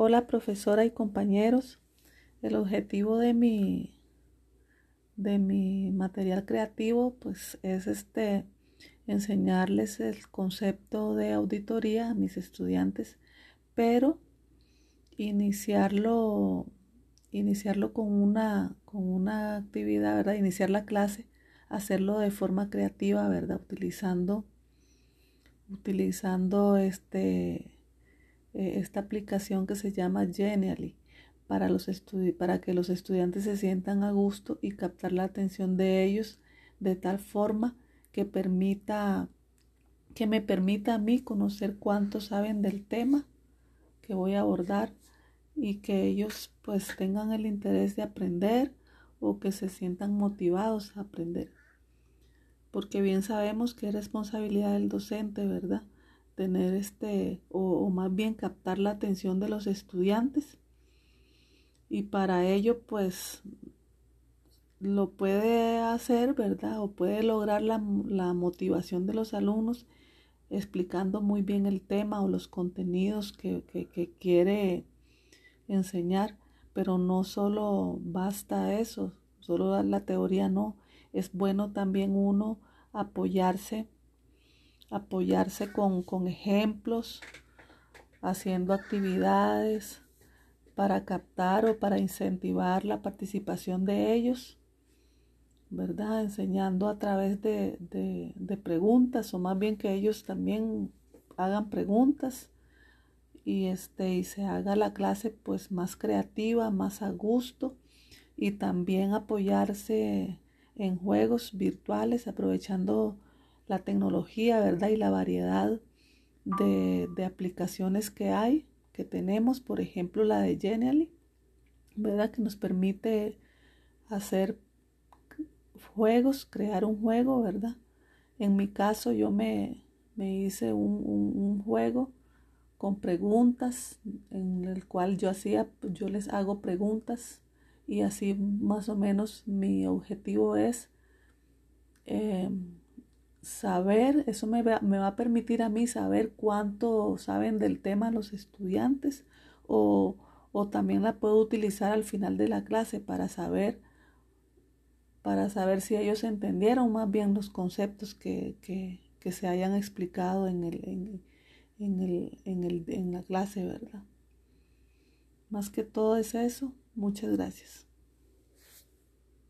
Hola profesora y compañeros. El objetivo de mi de mi material creativo pues es este enseñarles el concepto de auditoría a mis estudiantes, pero iniciarlo iniciarlo con una con una actividad, ¿verdad? Iniciar la clase, hacerlo de forma creativa, ¿verdad? Utilizando utilizando este eh, esta aplicación que se llama Genially para, los para que los estudiantes se sientan a gusto y captar la atención de ellos de tal forma que permita que me permita a mí conocer cuánto saben del tema que voy a abordar y que ellos pues tengan el interés de aprender o que se sientan motivados a aprender. Porque bien sabemos que es responsabilidad del docente, ¿verdad? tener este, más bien captar la atención de los estudiantes. Y para ello, pues, lo puede hacer, ¿verdad? O puede lograr la, motivación de los alumnos explicando muy bien el tema o los contenidos que, que quiere enseñar. Pero no solo basta eso, solo dar la teoría no. Es bueno también uno apoyarse apoyarse con, ejemplos, haciendo actividades para captar o para incentivar la participación de ellos, ¿verdad? Enseñando a través de, de, preguntas o más bien que ellos también hagan preguntas y, este, y se haga la clase pues más creativa, más a gusto y también apoyarse en juegos virtuales aprovechando la tecnología, ¿verdad? Y la variedad de, aplicaciones que hay, que tenemos, por ejemplo, la de Genially, ¿verdad? Que nos permite hacer juegos, crear un juego, ¿verdad? En mi caso, yo me, hice un, un, juego con preguntas en el cual yo hacía, yo les hago preguntas y así más o menos mi objetivo es em, saber, eso me va, me va, a permitir a mí saber cuánto saben del tema los estudiantes o, o, también la puedo utilizar al final de la clase para saber, para saber si ellos entendieron más bien los conceptos que, que, que se hayan explicado en, el, en, en, el, en, el, en la clase, ¿verdad? Más que todo es eso. Muchas gracias.